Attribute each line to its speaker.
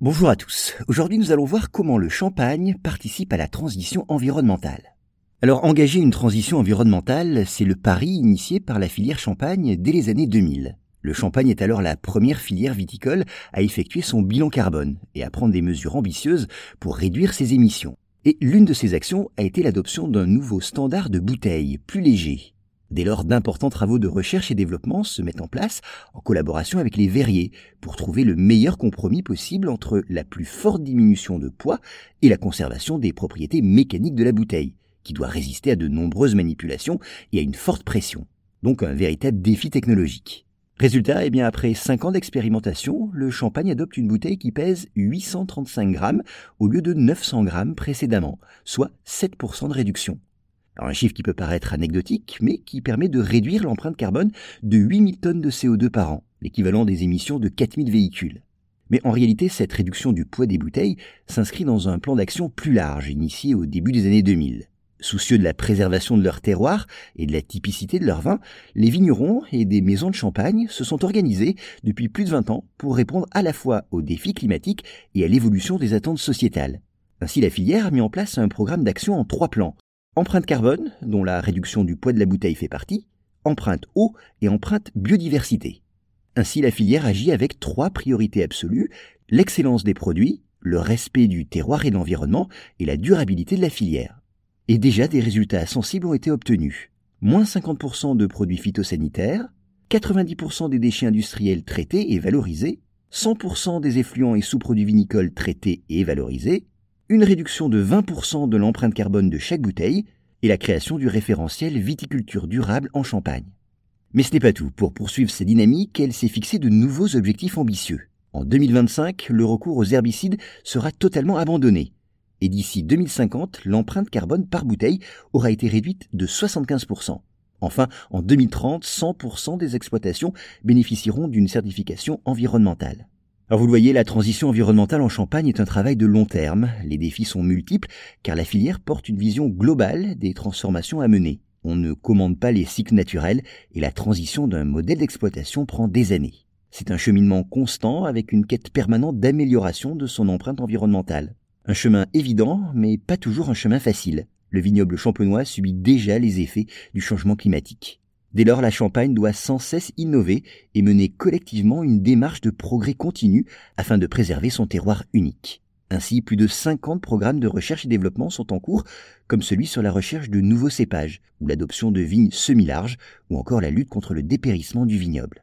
Speaker 1: Bonjour à tous. Aujourd'hui, nous allons voir comment le champagne participe à la transition environnementale. Alors, engager une transition environnementale, c'est le pari initié par la filière champagne dès les années 2000. Le champagne est alors la première filière viticole à effectuer son bilan carbone et à prendre des mesures ambitieuses pour réduire ses émissions. Et l'une de ces actions a été l'adoption d'un nouveau standard de bouteille, plus léger, Dès lors, d'importants travaux de recherche et développement se mettent en place en collaboration avec les verriers pour trouver le meilleur compromis possible entre la plus forte diminution de poids et la conservation des propriétés mécaniques de la bouteille, qui doit résister à de nombreuses manipulations et à une forte pression. Donc un véritable défi technologique. Résultat, eh bien après 5 ans d'expérimentation, le champagne adopte une bouteille qui pèse 835 grammes au lieu de 900 grammes précédemment, soit 7% de réduction un chiffre qui peut paraître anecdotique, mais qui permet de réduire l'empreinte carbone de 8000 tonnes de CO2 par an, l'équivalent des émissions de 4000 véhicules. Mais en réalité, cette réduction du poids des bouteilles s'inscrit dans un plan d'action plus large, initié au début des années 2000. Soucieux de la préservation de leur terroir et de la typicité de leur vin, les vignerons et des maisons de champagne se sont organisés depuis plus de 20 ans pour répondre à la fois aux défis climatiques et à l'évolution des attentes sociétales. Ainsi, la filière a mis en place un programme d'action en trois plans, Empreinte carbone, dont la réduction du poids de la bouteille fait partie, empreinte eau et empreinte biodiversité. Ainsi, la filière agit avec trois priorités absolues, l'excellence des produits, le respect du terroir et de l'environnement et la durabilité de la filière. Et déjà des résultats sensibles ont été obtenus. Moins 50% de produits phytosanitaires, 90% des déchets industriels traités et valorisés, 100% des effluents et sous-produits vinicoles traités et valorisés, une réduction de 20% de l'empreinte carbone de chaque bouteille et la création du référentiel viticulture durable en Champagne. Mais ce n'est pas tout. Pour poursuivre ces dynamiques, elle s'est fixé de nouveaux objectifs ambitieux. En 2025, le recours aux herbicides sera totalement abandonné. Et d'ici 2050, l'empreinte carbone par bouteille aura été réduite de 75%. Enfin, en 2030, 100% des exploitations bénéficieront d'une certification environnementale. Alors vous le voyez, la transition environnementale en Champagne est un travail de long terme. Les défis sont multiples car la filière porte une vision globale des transformations à mener. On ne commande pas les cycles naturels et la transition d'un modèle d'exploitation prend des années. C'est un cheminement constant avec une quête permanente d'amélioration de son empreinte environnementale. Un chemin évident, mais pas toujours un chemin facile. Le vignoble champenois subit déjà les effets du changement climatique. Dès lors, la Champagne doit sans cesse innover et mener collectivement une démarche de progrès continu afin de préserver son terroir unique. Ainsi, plus de 50 programmes de recherche et développement sont en cours, comme celui sur la recherche de nouveaux cépages, ou l'adoption de vignes semi-larges, ou encore la lutte contre le dépérissement du vignoble.